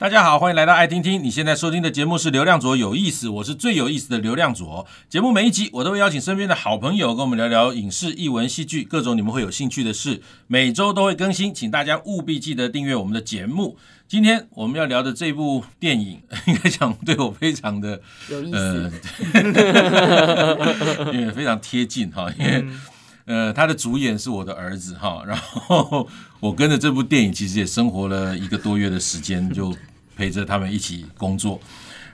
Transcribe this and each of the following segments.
大家好，欢迎来到爱听听。你现在收听的节目是流量左有意思，我是最有意思的流量左。节目每一集我都会邀请身边的好朋友跟我们聊聊影视、艺文、戏剧各种你们会有兴趣的事。每周都会更新，请大家务必记得订阅我们的节目。今天我们要聊的这部电影，应该讲对我非常的有意思，因为非常贴近哈，因为。呃，他的主演是我的儿子哈，然后我跟着这部电影其实也生活了一个多月的时间，就陪着他们一起工作，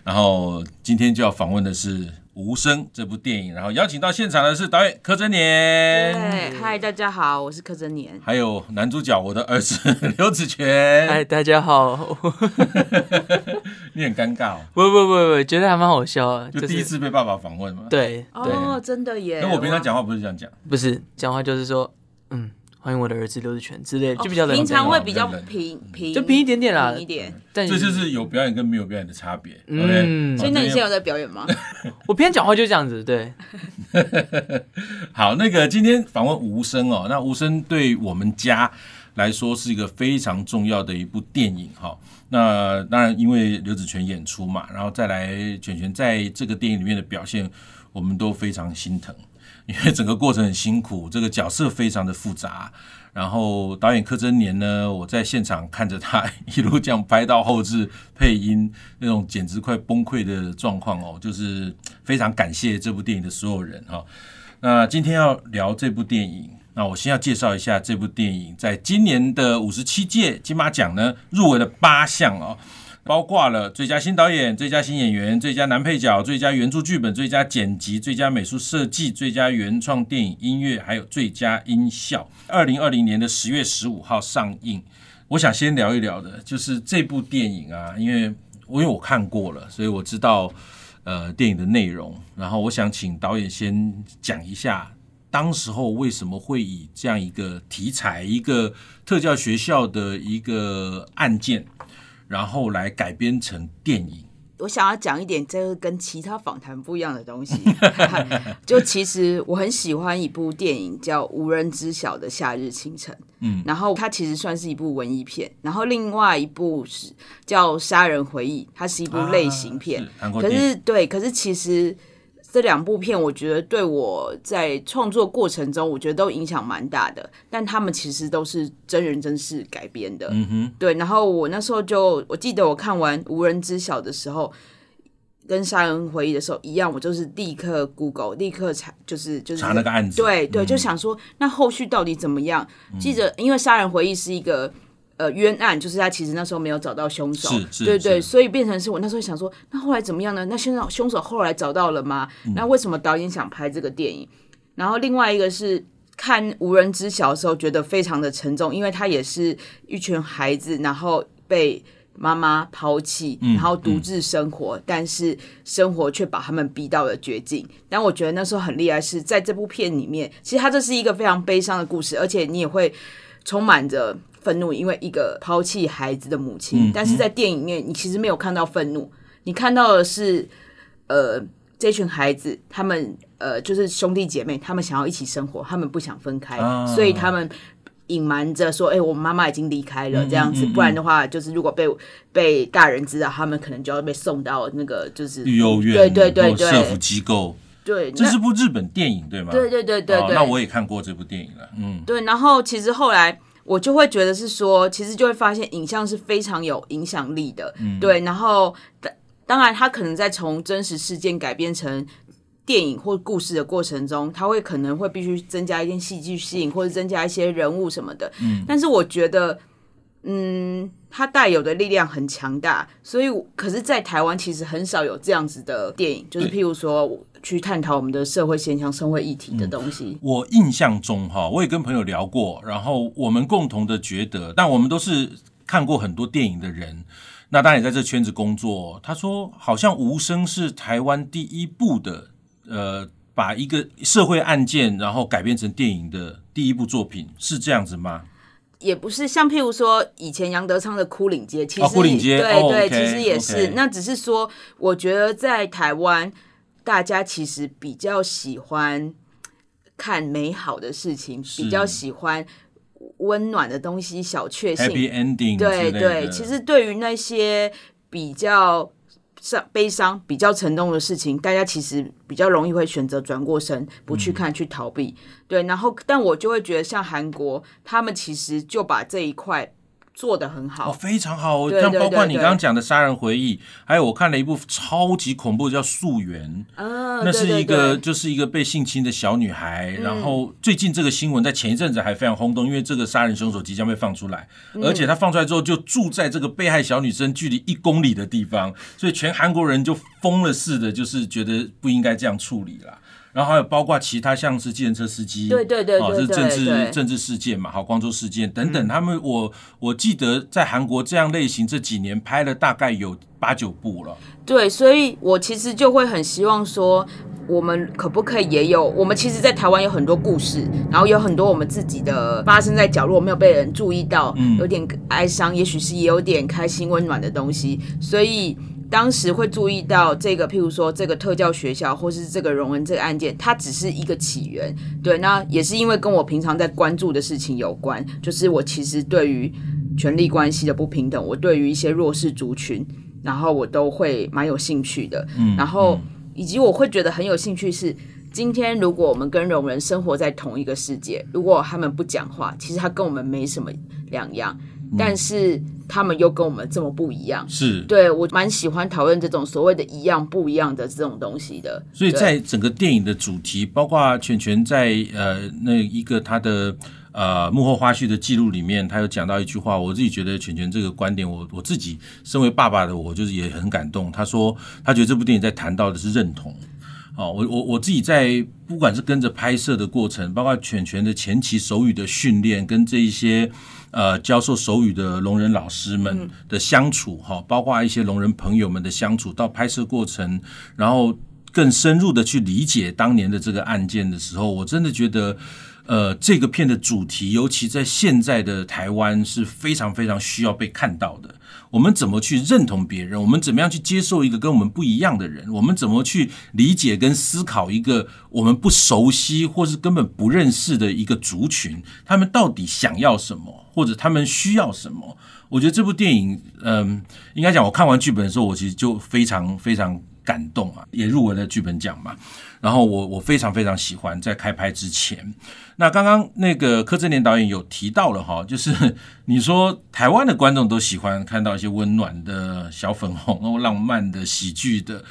然后今天就要访问的是。无声这部电影，然后邀请到现场的是导演柯震年。对，嗨，大家好，我是柯震年。还有男主角我的儿子 刘子权。嗨，大家好。你很尴尬哦。不不不不，觉得还蛮好笑。就第一次被爸爸访问嘛。对。哦，真的耶。那我平常讲话不是这样讲。不是，讲话就是说，嗯。欢迎我的儿子刘子权之类，就比较平常会比较平平，就平一点点啦，平一点。这就是有表演跟没有表演的差别。嗯，所以那你现在有在表演吗？我平常讲话就这样子，对。好，那个今天访问无声哦，那无声对我们家来说是一个非常重要的一部电影哈。那当然，因为刘子权演出嘛，然后再来权权在这个电影里面的表现，我们都非常心疼。因为整个过程很辛苦，这个角色非常的复杂。然后导演柯贞年呢，我在现场看着他 一路这样拍到后制配音，那种简直快崩溃的状况哦，就是非常感谢这部电影的所有人哈。那今天要聊这部电影，那我先要介绍一下这部电影，在今年的五十七届金马奖呢，入围了八项哦。包括了最佳新导演、最佳新演员、最佳男配角、最佳原著剧本、最佳剪辑、最佳美术设计、最佳原创电影音乐，还有最佳音效。二零二零年的十月十五号上映。我想先聊一聊的，就是这部电影啊，因为我因为我看过了，所以我知道呃电影的内容。然后我想请导演先讲一下，当时候为什么会以这样一个题材，一个特教学校的一个案件。然后来改编成电影。我想要讲一点，这个跟其他访谈不一样的东西。就其实我很喜欢一部电影，叫《无人知晓的夏日清晨》。嗯，然后它其实算是一部文艺片。然后另外一部是叫《杀人回忆》，它是一部类型片。啊、可是对，可是其实。这两部片，我觉得对我在创作过程中，我觉得都影响蛮大的。但他们其实都是真人真事改编的，嗯哼，对。然后我那时候就，我记得我看完《无人知晓》的时候，跟《杀人回忆》的时候一样，我就是立刻 Google，立刻查，就是就是查那个案子，对对，就想说那后续到底怎么样？记得，因为《杀人回忆》是一个。呃，冤案就是他其实那时候没有找到凶手，对对，所以变成是我那时候想说，那后来怎么样呢？那现在凶手后来找到了吗？那为什么导演想拍这个电影？然后另外一个是看无人知晓的时候，觉得非常的沉重，因为他也是一群孩子，然后被妈妈抛弃，然后独自生活，但是生活却把他们逼到了绝境。但我觉得那时候很厉害，是在这部片里面，其实它这是一个非常悲伤的故事，而且你也会充满着。愤怒，因为一个抛弃孩子的母亲，嗯、但是在电影里面，你其实没有看到愤怒，你看到的是，呃，这群孩子，他们呃，就是兄弟姐妹，他们想要一起生活，他们不想分开，啊、所以他们隐瞒着说，哎、欸，我妈妈已经离开了，这样子，嗯嗯。嗯、不然的话，就是如果被被大人知道，他们可能就要被送到那个就是育幼院，对对对对，社福机构，对，这是部日本电影，对吗？对对对对对，那我也看过这部电影了，嗯，对，然后其实后来。我就会觉得是说，其实就会发现影像是非常有影响力的，嗯、对。然后当当然，他可能在从真实事件改编成电影或故事的过程中，他会可能会必须增加一点戏剧性，或者增加一些人物什么的。嗯。但是我觉得，嗯，它带有的力量很强大，所以可是，在台湾其实很少有这样子的电影，就是譬如说。去探讨我们的社会现象、社会议题的东西。我印象中，哈，我也跟朋友聊过，然后我们共同的觉得，但我们都是看过很多电影的人，那当然也在这圈子工作。他说，好像《无声》是台湾第一部的，呃，把一个社会案件然后改编成电影的第一部作品，是这样子吗？也不是，像譬如说以前杨德昌的《枯岭街》，其实、对对，其实也是。那只是说，我觉得在台湾。大家其实比较喜欢看美好的事情，比较喜欢温暖的东西、小确幸，Happy Ending，对对。其实对于那些比较伤、悲伤、比较沉重的事情，大家其实比较容易会选择转过身，不去看，嗯、去逃避。对，然后但我就会觉得，像韩国，他们其实就把这一块。做的很好，哦，非常好。像包括你刚刚讲的《杀人回忆》，还有我看了一部超级恐怖的叫《溯源》，啊，那是一个就是一个被性侵的小女孩。嗯、然后最近这个新闻在前一阵子还非常轰动，因为这个杀人凶手即将被放出来，嗯、而且他放出来之后就住在这个被害小女生距离一公里的地方，所以全韩国人就疯了似的，就是觉得不应该这样处理了。然后还有包括其他像是计程车司机，对对对，对，这是政治政治事件嘛，好，光州事件等等，他们我我记得在韩国这样类型这几年拍了大概有八九部了。对，所以我其实就会很希望说，我们可不可以也有？我们其实，在台湾有很多故事，然后有很多我们自己的发生在角落没有被人注意到，有点哀伤，也许是也有点开心温暖的东西，所以。当时会注意到这个，譬如说这个特教学校，或是这个荣恩这个案件，它只是一个起源。对，那也是因为跟我平常在关注的事情有关，就是我其实对于权力关系的不平等，我对于一些弱势族群，然后我都会蛮有兴趣的。嗯，然后以及我会觉得很有兴趣是，今天如果我们跟荣人生活在同一个世界，如果他们不讲话，其实他跟我们没什么两样。但是他们又跟我们这么不一样，是对，我蛮喜欢讨论这种所谓的一样不一样的这种东西的。所以在整个电影的主题，包括犬犬在呃那一个他的呃幕后花絮的记录里面，他有讲到一句话，我自己觉得犬犬这个观点，我我自己身为爸爸的我，就是也很感动。他说他觉得这部电影在谈到的是认同。哦，我我我自己在不管是跟着拍摄的过程，包括犬犬的前期手语的训练，跟这一些。呃，教授手语的聋人老师们的相处，哈、嗯，包括一些聋人朋友们的相处，到拍摄过程，然后更深入的去理解当年的这个案件的时候，我真的觉得，呃，这个片的主题，尤其在现在的台湾，是非常非常需要被看到的。我们怎么去认同别人？我们怎么样去接受一个跟我们不一样的人？我们怎么去理解跟思考一个我们不熟悉或是根本不认识的一个族群？他们到底想要什么，或者他们需要什么？我觉得这部电影，嗯，应该讲，我看完剧本的时候，我其实就非常非常感动啊，也入围了剧本奖嘛。然后我我非常非常喜欢，在开拍之前，那刚刚那个柯震年导演有提到了哈，就是你说台湾的观众都喜欢看到一些温暖的小粉红，哦浪漫的喜剧的。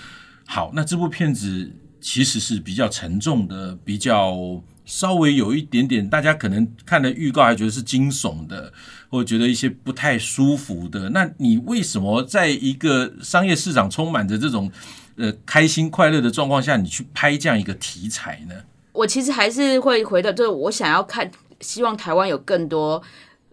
好，那这部片子其实是比较沉重的，比较稍微有一点点，大家可能看了预告还觉得是惊悚的，或者觉得一些不太舒服的。那你为什么在一个商业市场充满着这种？呃，开心快乐的状况下，你去拍这样一个题材呢？我其实还是会回到，就是我想要看，希望台湾有更多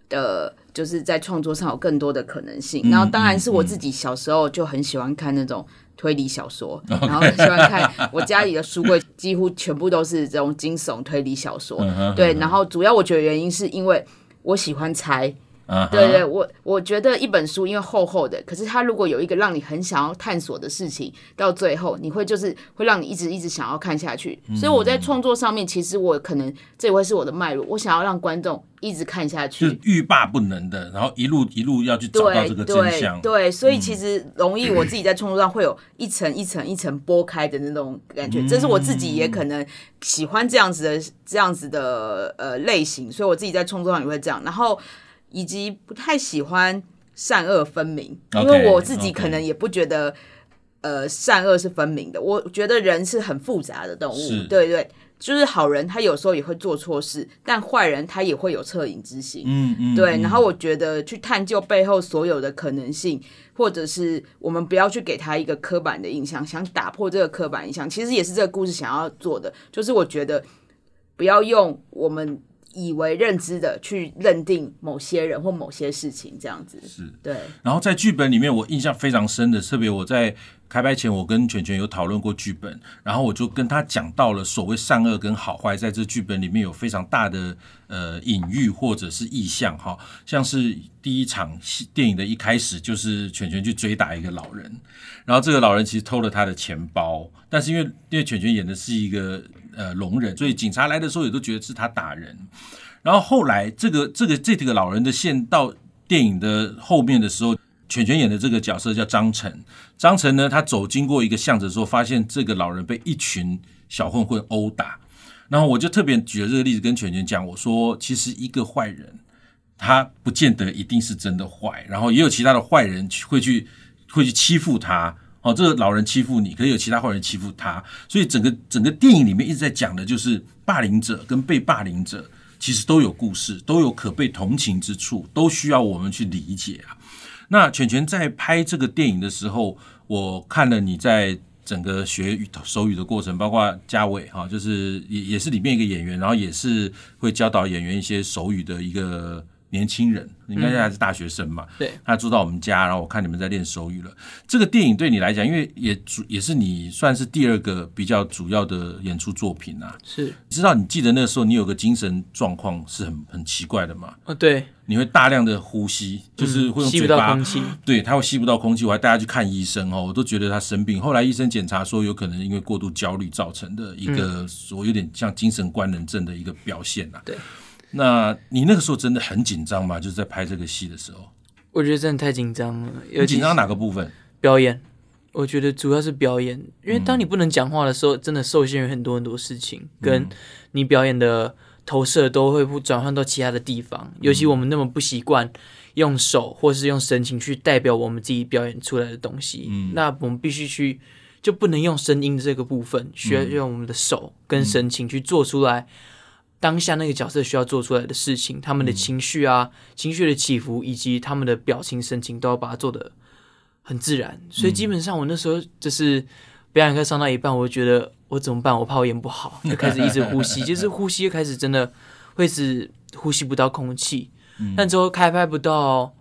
的，就是在创作上有更多的可能性。嗯、然后，当然是我自己小时候就很喜欢看那种推理小说，嗯、然后很喜欢看我家里的书柜几乎全部都是这种惊悚推理小说。嗯、对，然后主要我觉得原因是因为我喜欢猜。Uh huh. 对对，我我觉得一本书因为厚厚的，可是它如果有一个让你很想要探索的事情，到最后你会就是会让你一直一直想要看下去。嗯、所以我在创作上面，其实我可能这也会是我的脉络，我想要让观众一直看下去，是欲罢不能的，然后一路一路要去找到这个真相。对，对，所以其实容易我自己在创作上会有一层一层一层剥开的那种感觉，嗯、这是我自己也可能喜欢这样子的这样子的呃类型，所以我自己在创作上也会这样，然后。以及不太喜欢善恶分明因为我自己可能也不觉得，呃，善恶是分明的。我觉得人是很复杂的动物，是对对，就是好人他有时候也会做错事，但坏人他也会有恻隐之心。嗯嗯，对。然后我觉得去探究背后所有的可能性，或者是我们不要去给他一个刻板的印象，想打破这个刻板印象，其实也是这个故事想要做的。就是我觉得不要用我们。以为认知的去认定某些人或某些事情，这样子是对。然后在剧本里面，我印象非常深的，特别我在开拍前，我跟犬犬有讨论过剧本，然后我就跟他讲到了所谓善恶跟好坏，在这剧本里面有非常大的呃隐喻或者是意象哈，像是第一场戏电影的一开始，就是犬犬去追打一个老人，然后这个老人其实偷了他的钱包，但是因为因为犬犬演的是一个。呃，聋人，所以警察来的时候也都觉得是他打人。然后后来这个这个这几个老人的线到电影的后面的时候，犬犬演的这个角色叫张晨。张晨呢，他走经过一个巷子的时候，发现这个老人被一群小混混殴打。然后我就特别举了这个例子跟犬犬讲，我说其实一个坏人，他不见得一定是真的坏，然后也有其他的坏人会去会去欺负他。哦，这个老人欺负你，可以有其他坏人欺负他，所以整个整个电影里面一直在讲的就是霸凌者跟被霸凌者其实都有故事，都有可被同情之处，都需要我们去理解啊。那犬犬在拍这个电影的时候，我看了你在整个学手语的过程，包括嘉伟哈，就是也也是里面一个演员，然后也是会教导演员一些手语的一个。年轻人，应该还是大学生嘛？对，他住到我们家，然后我看你们在练手语了。这个电影对你来讲，因为也主也是你算是第二个比较主要的演出作品啊。是，你知道你记得那个时候你有个精神状况是很很奇怪的吗？哦，对，你会大量的呼吸，就是会用嘴巴，吸不到空气。对，他会吸不到空气，我还带他去看医生哦，我都觉得他生病。后来医生检查说，有可能因为过度焦虑造成的一个，我有点像精神官能症的一个表现啊。对。那你那个时候真的很紧张吗？就是在拍这个戏的时候，我觉得真的太紧张了。有紧张哪个部分？表演，我觉得主要是表演，因为当你不能讲话的时候，真的受限于很多很多事情，跟你表演的投射都会不转换到其他的地方。尤其我们那么不习惯用手或是用神情去代表我们自己表演出来的东西，嗯那我们必须去就不能用声音这个部分，需要用我们的手跟神情去做出来。当下那个角色需要做出来的事情，他们的情绪啊、嗯、情绪的起伏，以及他们的表情神情，都要把它做的很自然。所以基本上，我那时候就是表演课上到一半，我就觉得我怎么办？我怕我演不好，就开始一直呼吸，就是呼吸开始真的会是呼吸不到空气。嗯、但之后开拍不到，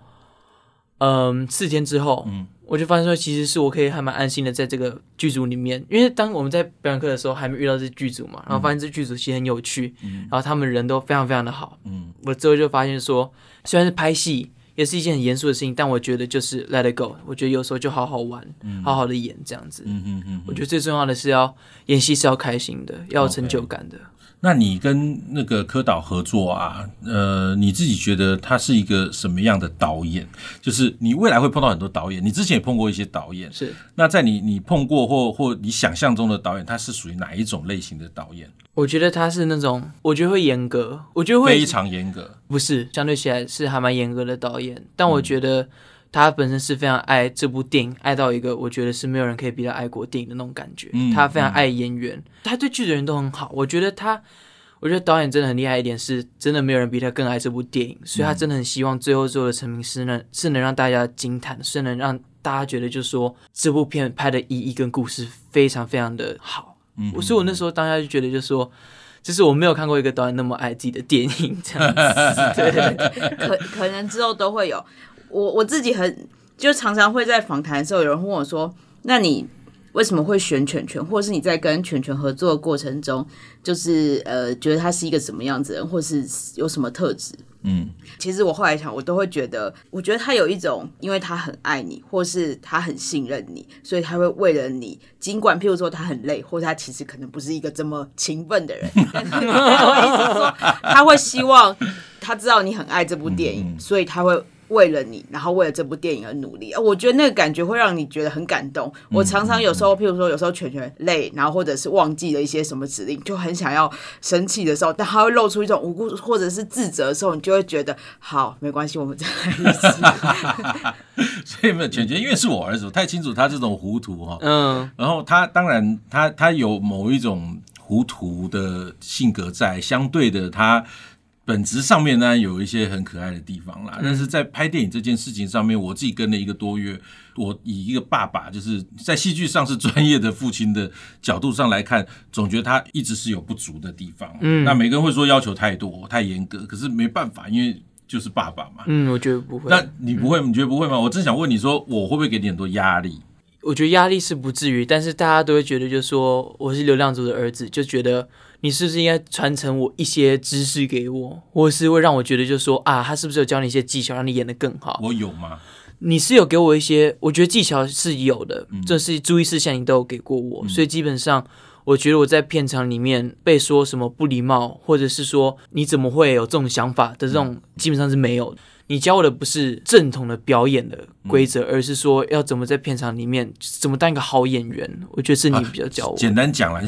嗯，四天之后。嗯我就发现说，其实是我可以还蛮安心的在这个剧组里面，因为当我们在表演课的时候还没遇到这剧组嘛，然后发现这剧组其实很有趣，嗯、然后他们人都非常非常的好。嗯，我之后就发现说，虽然是拍戏也是一件很严肃的事情，但我觉得就是 let it go，我觉得有时候就好好玩，嗯、好好的演这样子。嗯嗯嗯，我觉得最重要的是要演戏是要开心的，要有成就感的。Okay. 那你跟那个柯导合作啊，呃，你自己觉得他是一个什么样的导演？就是你未来会碰到很多导演，你之前也碰过一些导演，是。那在你你碰过或或你想象中的导演，他是属于哪一种类型的导演？我觉得他是那种，我觉得会严格，我觉得会非常严格，不是，相对起来是还蛮严格的导演，但我觉得。他本身是非常爱这部电影，爱到一个我觉得是没有人可以比他爱国电影的那种感觉。嗯、他非常爱演员，嗯、他对剧的人都很好。我觉得他，我觉得导演真的很厉害一点是，真的没有人比他更爱这部电影，所以他真的很希望最后做的成名是能是能让大家惊叹，是能让大家觉得就是说这部片拍的意义跟故事非常非常的好。嗯，所以我那时候当下就觉得就是说，就是我没有看过一个导演那么爱自己的电影这样子。对，可可能之后都会有。我我自己很就常常会在访谈的时候，有人问我说：“那你为什么会选犬犬？或者是你在跟犬犬合作的过程中，就是呃，觉得他是一个什么样子的人，或是有什么特质？”嗯，其实我后来想，我都会觉得，我觉得他有一种，因为他很爱你，或是他很信任你，所以他会为了你，尽管譬如说他很累，或者他其实可能不是一个这么勤奋的人，但是我意思是说，他会希望他知道你很爱这部电影，所以他会。为了你，然后为了这部电影而努力，我觉得那个感觉会让你觉得很感动。我常常有时候，譬如说有时候全全累，然后或者是忘记了一些什么指令，就很想要生气的时候，但他会露出一种无辜或者是自责的时候，你就会觉得好，没关系，我们再来一次。所以没有全全，因为是我儿子，我太清楚他这种糊涂哈。嗯，然后他当然他他有某一种糊涂的性格在，相对的他。本质上面呢，有一些很可爱的地方啦，但是在拍电影这件事情上面，我自己跟了一个多月，我以一个爸爸就是在戏剧上是专业的父亲的角度上来看，总觉得他一直是有不足的地方。嗯，那每个人会说要求太多、太严格，可是没办法，因为就是爸爸嘛。嗯，我觉得不会。那你不会？你觉得不会吗？我正想问你说，我会不会给你很多压力？我觉得压力是不至于，但是大家都会觉得，就是说我是流量组的儿子，就觉得。你是不是应该传承我一些知识给我，或是会让我觉得，就是说啊，他是不是有教你一些技巧，让你演得更好？我有吗？你是有给我一些，我觉得技巧是有的，这、嗯、是注意事项你都有给过我，嗯、所以基本上我觉得我在片场里面被说什么不礼貌，或者是说你怎么会有这种想法的这种，基本上是没有的。你教我的不是正统的表演的规则，而是说要怎么在片场里面怎么当一个好演员。我觉得是你比较教我。简单讲来，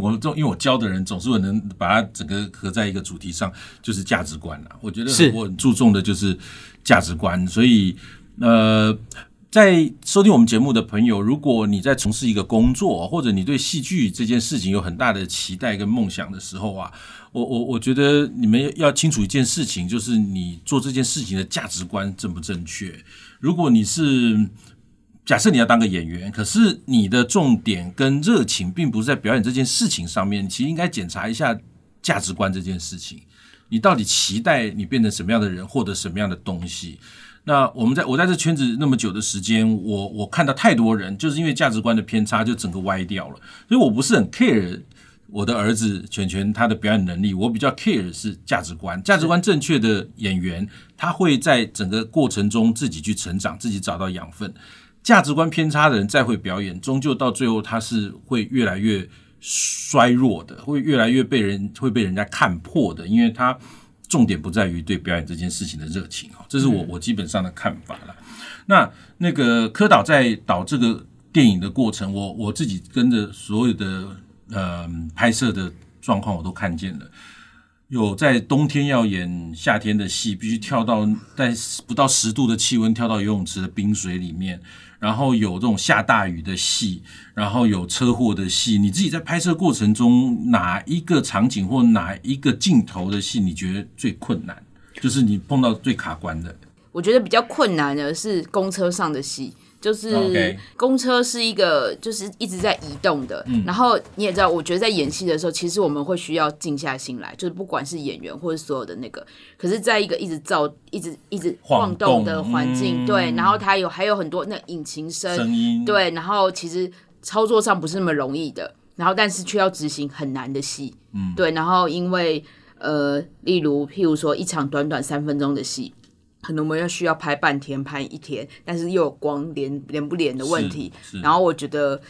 我这因为我教的人总是我能把它整个合在一个主题上，就是价值观啦。我觉得我很注重的就是价值观，所以呃。在收听我们节目的朋友，如果你在从事一个工作，或者你对戏剧这件事情有很大的期待跟梦想的时候啊，我我我觉得你们要清楚一件事情，就是你做这件事情的价值观正不正确。如果你是假设你要当个演员，可是你的重点跟热情并不是在表演这件事情上面，其实应该检查一下价值观这件事情，你到底期待你变成什么样的人，获得什么样的东西。那我们在我在这圈子那么久的时间，我我看到太多人就是因为价值观的偏差，就整个歪掉了。所以我不是很 care 我的儿子全全他的表演能力，我比较 care 的是价值观。价值观正确的演员，他会在整个过程中自己去成长，自己找到养分。价值观偏差的人再会表演，终究到最后他是会越来越衰弱的，会越来越被人会被人家看破的，因为他。重点不在于对表演这件事情的热情哦，这是我我基本上的看法了。那那个柯导在导这个电影的过程，我我自己跟着所有的呃拍摄的状况，我都看见了。有在冬天要演夏天的戏，必须跳到在不到十度的气温跳到游泳池的冰水里面，然后有这种下大雨的戏，然后有车祸的戏。你自己在拍摄过程中，哪一个场景或哪一个镜头的戏，你觉得最困难？就是你碰到最卡关的？我觉得比较困难的是公车上的戏。就是公车是一个，就是一直在移动的。嗯、然后你也知道，我觉得在演戏的时候，其实我们会需要静下心来，就是不管是演员或者所有的那个，可是在一个一直造、一直一直晃动的环境，嗯、对，然后它有还有很多那引擎声，声音，对，然后其实操作上不是那么容易的，然后但是却要执行很难的戏，嗯，对，然后因为呃，例如譬如说一场短短三分钟的戏。可能我们要需要拍半天，拍一天，但是又有光连连不连的问题。然后我觉得，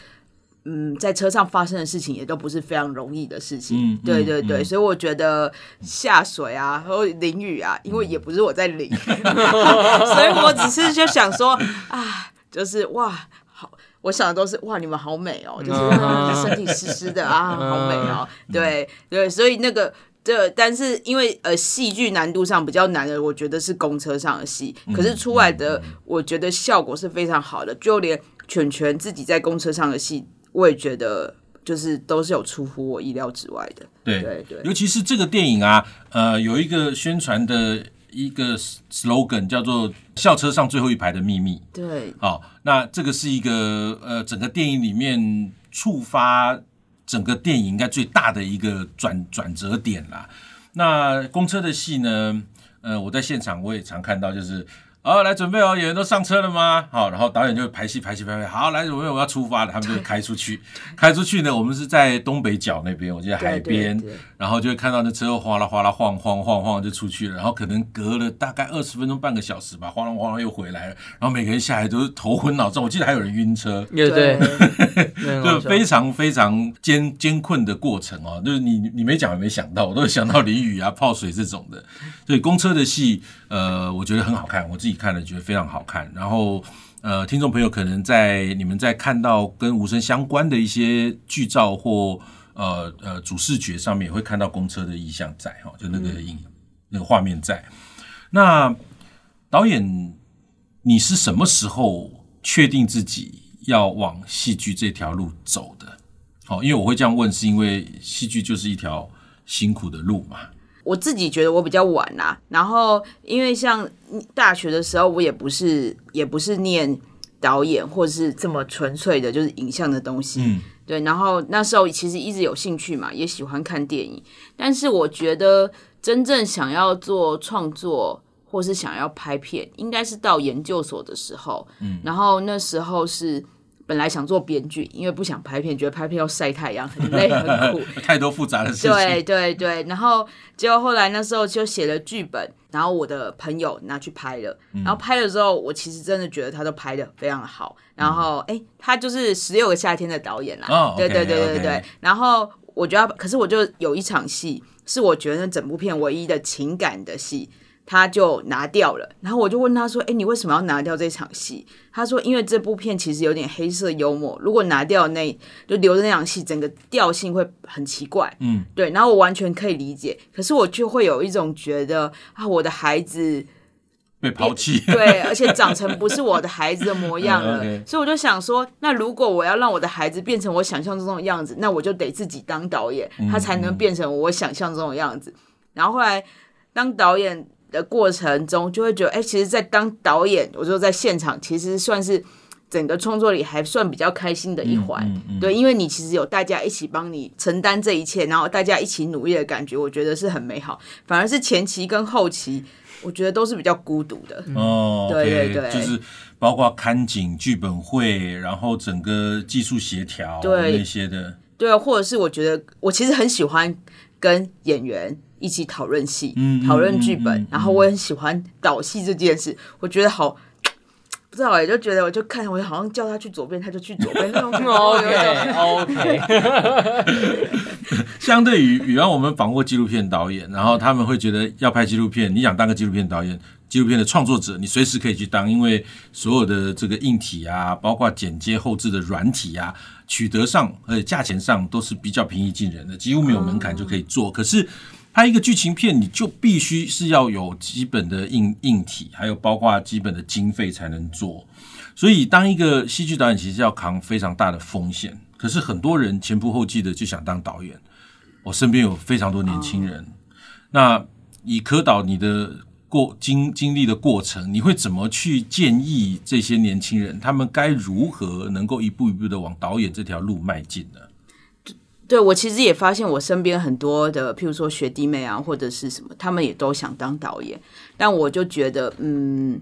嗯，在车上发生的事情也都不是非常容易的事情。嗯、对对对，嗯、所以我觉得下水啊，或淋雨啊，因为也不是我在淋 所以我只是就想说，啊，就是哇，好，我想的都是哇，你们好美哦，就是身体湿湿的啊，好美哦。对对，所以那个。对，但是因为呃，戏剧难度上比较难的，我觉得是公车上的戏。可是出来的，我觉得效果是非常好的。就连犬犬自己在公车上的戏，我也觉得就是都是有出乎我意料之外的。对对对，尤其是这个电影啊，呃，有一个宣传的一个 slogan 叫做“校车上最后一排的秘密”。对，好，那这个是一个呃，整个电影里面触发。整个电影应该最大的一个转转折点啦。那公车的戏呢？呃，我在现场我也常看到，就是。好，来准备哦！演员都上车了吗？好，然后导演就排戏排戏排戏。好，来准备，我要出发了。他们就开出去，开出去呢。我们是在东北角那边，我记得海边，然后就会看到那车哗啦哗啦晃晃晃晃就出去了。然后可能隔了大概二十分钟半个小时吧，哗啦哗啦又回来了。然后每个人下来都是头昏脑胀，我记得还有人晕车。对对，就非常非常艰艰困的过程哦。就是你你没讲也没想到，我都会想到淋雨啊、泡水这种的。所以公车的戏，呃，我觉得很好看，我自己。看了觉得非常好看，然后呃，听众朋友可能在你们在看到跟无声相关的一些剧照或呃呃主视觉上面，也会看到公车的意象在哈，就那个影、嗯、那个画面在。那导演，你是什么时候确定自己要往戏剧这条路走的？好，因为我会这样问，是因为戏剧就是一条辛苦的路嘛。我自己觉得我比较晚啦，然后因为像大学的时候，我也不是也不是念导演或者是这么纯粹的，就是影像的东西，嗯、对。然后那时候其实一直有兴趣嘛，也喜欢看电影，但是我觉得真正想要做创作或是想要拍片，应该是到研究所的时候，嗯。然后那时候是本来想做编剧，因为不想拍片，觉得拍片要晒太阳，很累很苦，太多复杂的事情。对对对，然后结果后来那时候就写了剧本，然后我的朋友拿去拍了，然后拍了之后，我其实真的觉得他都拍的非常好。然后哎，他就是十六个夏天的导演啦，哦、对对对对 okay, 对。okay. 然后我觉得，可是我就有一场戏是我觉得整部片唯一的情感的戏。他就拿掉了，然后我就问他说：“哎，你为什么要拿掉这场戏？”他说：“因为这部片其实有点黑色幽默，如果拿掉那，就留着那场戏，整个调性会很奇怪。”嗯，对。然后我完全可以理解，可是我就会有一种觉得啊，我的孩子被抛弃，对，而且长成不是我的孩子的模样了。okay. 所以我就想说，那如果我要让我的孩子变成我想象中的样子，那我就得自己当导演，他才能变成我想象中的样子。嗯、然后后来当导演。的过程中，就会觉得，哎、欸，其实，在当导演，我就在现场，其实算是整个创作里还算比较开心的一环，嗯嗯嗯、对，因为你其实有大家一起帮你承担这一切，然后大家一起努力的感觉，我觉得是很美好。反而是前期跟后期，我觉得都是比较孤独的。哦，对对对，就是包括看景、剧本会，然后整个技术协调对那些的，对啊，或者是我觉得我其实很喜欢跟演员。一起讨论戏，讨论剧本，然后我也很喜欢导戏这件事，我觉得好，不知道哎，就觉得我就看，我好像叫他去左边，他就去左边。OK OK。相对于，比方我们访过纪录片导演，然后他们会觉得要拍纪录片，你想当个纪录片导演、纪录片的创作者，你随时可以去当，因为所有的这个硬体啊，包括剪接后置的软体啊，取得上而且价钱上都是比较平易近人的，几乎没有门槛就可以做。可是拍一个剧情片，你就必须是要有基本的硬硬体，还有包括基本的经费才能做。所以，当一个戏剧导演，其实要扛非常大的风险。可是，很多人前仆后继的就想当导演。我身边有非常多年轻人。那以柯导你的过经经历的过程，你会怎么去建议这些年轻人，他们该如何能够一步一步的往导演这条路迈进呢？对，我其实也发现，我身边很多的，譬如说学弟妹啊，或者是什么，他们也都想当导演。但我就觉得，嗯，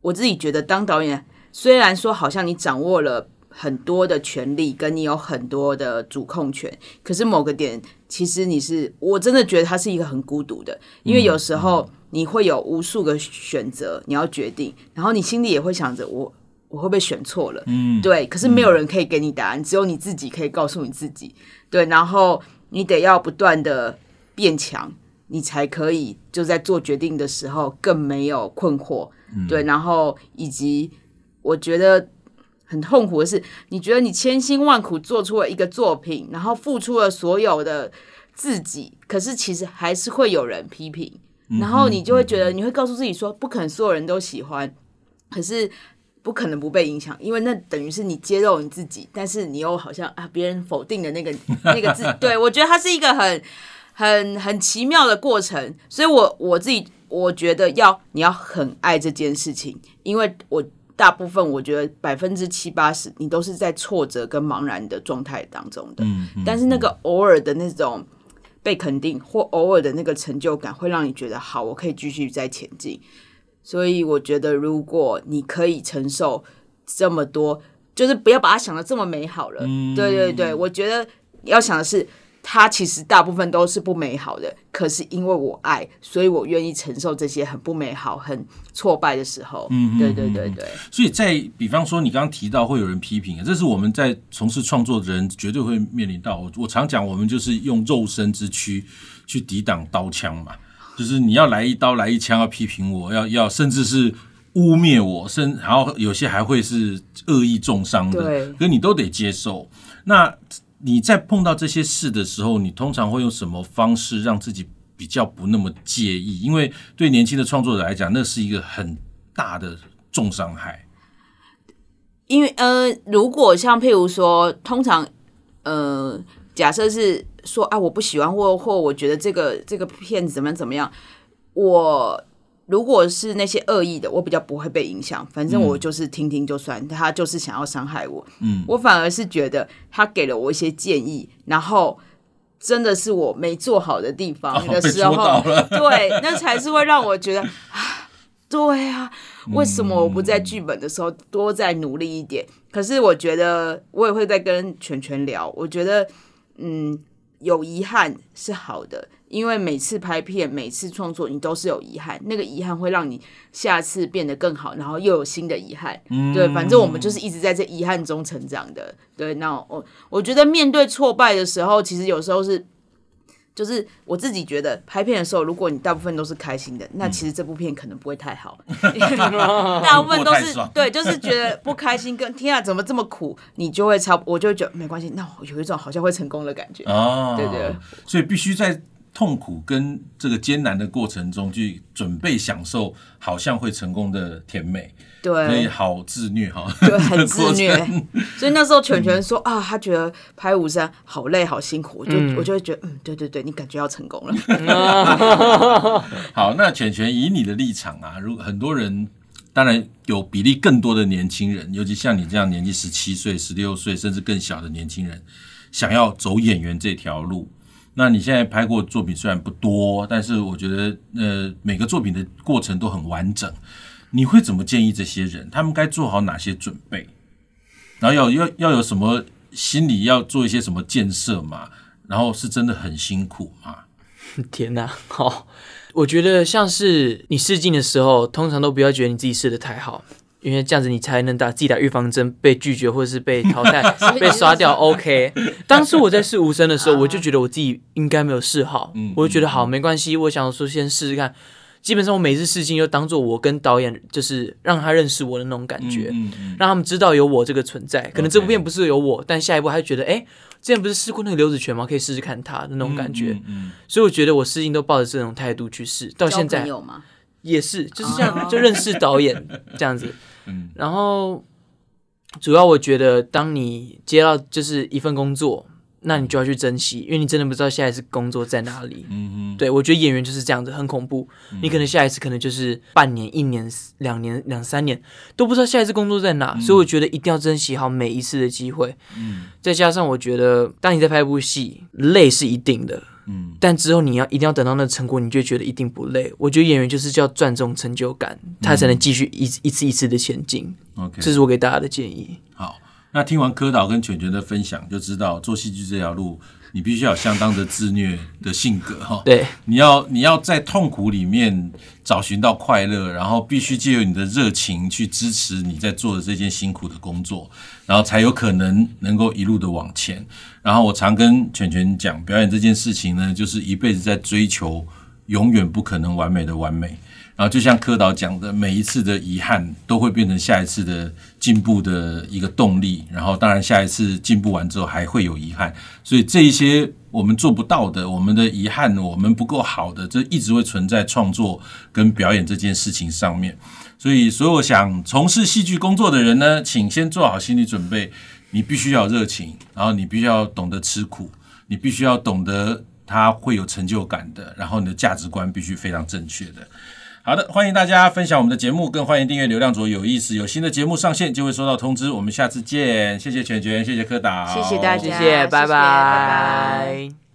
我自己觉得当导演，虽然说好像你掌握了很多的权利，跟你有很多的主控权，可是某个点，其实你是，我真的觉得他是一个很孤独的，因为有时候你会有无数个选择，你要决定，然后你心里也会想着我。我会不会选错了？嗯，对，可是没有人可以给你答案，嗯、只有你自己可以告诉你自己。对，然后你得要不断的变强，你才可以就在做决定的时候更没有困惑。嗯、对，然后以及我觉得很痛苦的是，你觉得你千辛万苦做出了一个作品，然后付出了所有的自己，可是其实还是会有人批评，然后你就会觉得你会告诉自己说，不可能所有人都喜欢，可是。不可能不被影响，因为那等于是你揭露你自己，但是你又好像啊，别人否定的那个那个字，对，我觉得它是一个很很很奇妙的过程，所以我我自己我觉得要你要很爱这件事情，因为我大部分我觉得百分之七八十你都是在挫折跟茫然的状态当中的，嗯嗯、但是那个偶尔的那种被肯定或偶尔的那个成就感，会让你觉得好，我可以继续再前进。所以我觉得，如果你可以承受这么多，就是不要把它想的这么美好了。嗯、对对对，我觉得要想的是，它其实大部分都是不美好的。可是因为我爱，所以我愿意承受这些很不美好、很挫败的时候。嗯，对对对对。所以在比方说，你刚刚提到会有人批评，这是我们在从事创作的人绝对会面临到。我我常讲，我们就是用肉身之躯去抵挡刀枪嘛。就是你要来一刀来一枪，要批评我，要要甚至是污蔑我，甚然后有些还会是恶意重伤的，对，可你都得接受。那你在碰到这些事的时候，你通常会用什么方式让自己比较不那么介意？因为对年轻的创作者来讲，那是一个很大的重伤害。因为呃，如果像譬如说，通常呃，假设是。说啊，我不喜欢，或或我觉得这个这个片子怎么样怎么样。我如果是那些恶意的，我比较不会被影响，反正我就是听听就算。嗯、他就是想要伤害我，嗯，我反而是觉得他给了我一些建议，然后真的是我没做好的地方的时候，哦、对，那才是会让我觉得啊，对啊，为什么我不在剧本的时候多再努力一点？可是我觉得我也会再跟全全聊，我觉得嗯，有遗憾是好的。因为每次拍片、每次创作，你都是有遗憾，那个遗憾会让你下次变得更好，然后又有新的遗憾。嗯，对，反正我们就是一直在这遗憾中成长的。对，那我我觉得面对挫败的时候，其实有时候是，就是我自己觉得拍片的时候，如果你大部分都是开心的，那其实这部片可能不会太好。大部分都是对，就是觉得不开心，跟天啊怎么这么苦，你就会超，我就会觉得没关系。那我有一种好像会成功的感觉。哦，对对，所以必须在。痛苦跟这个艰难的过程中去准备享受，好像会成功的甜美，对，所以好自虐哈，对，很自虐。所以那时候全全说啊，他觉得拍五三好累好辛苦，我就、嗯、我就会觉得嗯，对对对，你感觉要成功了。好，那全全以你的立场啊，如很多人当然有比例更多的年轻人，尤其像你这样年纪十七岁、十六岁甚至更小的年轻人，想要走演员这条路。那你现在拍过作品虽然不多，但是我觉得呃每个作品的过程都很完整。你会怎么建议这些人？他们该做好哪些准备？然后要要要有什么心理要做一些什么建设嘛？然后是真的很辛苦吗？天哪，好，我觉得像是你试镜的时候，通常都不要觉得你自己试的太好。因为这样子你才能打自己打预防针，被拒绝或者是被淘汰、被刷掉。OK，当初我在试无声的时候，我就觉得我自己应该没有试好，我就觉得好没关系。我想说先试试看。基本上我每次试镜就当做我跟导演就是让他认识我的那种感觉，让他们知道有我这个存在。可能这部片不是有我，但下一部还觉得哎，之前不是试过那个刘子权吗？可以试试看他的那种感觉。所以我觉得我试镜都抱着这种态度去试，到现在也是就是这样，就认识导演这样子。嗯，然后主要我觉得，当你接到就是一份工作，那你就要去珍惜，因为你真的不知道下一次工作在哪里。嗯嗯，对，我觉得演员就是这样子，很恐怖。你可能下一次可能就是半年、一年、两年、两三年都不知道下一次工作在哪，所以我觉得一定要珍惜好每一次的机会。嗯，再加上我觉得，当你在拍一部戏，累是一定的。嗯，但之后你要一定要等到那个成果，你就觉得一定不累。我觉得演员就是叫赚这种成就感，他才能继续一一次一次的前进。OK，这是我给大家的建议。好，那听完柯导跟全全的分享，就知道做戏剧这条路，你必须要有相当的自虐的性格哈。对，你要你要在痛苦里面找寻到快乐，然后必须借由你的热情去支持你在做的这件辛苦的工作，然后才有可能能够一路的往前。然后我常跟全全讲，表演这件事情呢，就是一辈子在追求永远不可能完美的完美。然后就像柯导讲的，每一次的遗憾都会变成下一次的进步的一个动力。然后当然下一次进步完之后还会有遗憾，所以这一些我们做不到的，我们的遗憾，我们不够好的，这一直会存在创作跟表演这件事情上面。所以所有想从事戏剧工作的人呢，请先做好心理准备，你必须要热情，然后你必须要懂得吃苦，你必须要懂得他会有成就感的，然后你的价值观必须非常正确的。好的，欢迎大家分享我们的节目，更欢迎订阅流量左有意思，有新的节目上线就会收到通知。我们下次见，谢谢全全，谢谢柯导，谢谢大家，谢谢，拜拜，拜拜。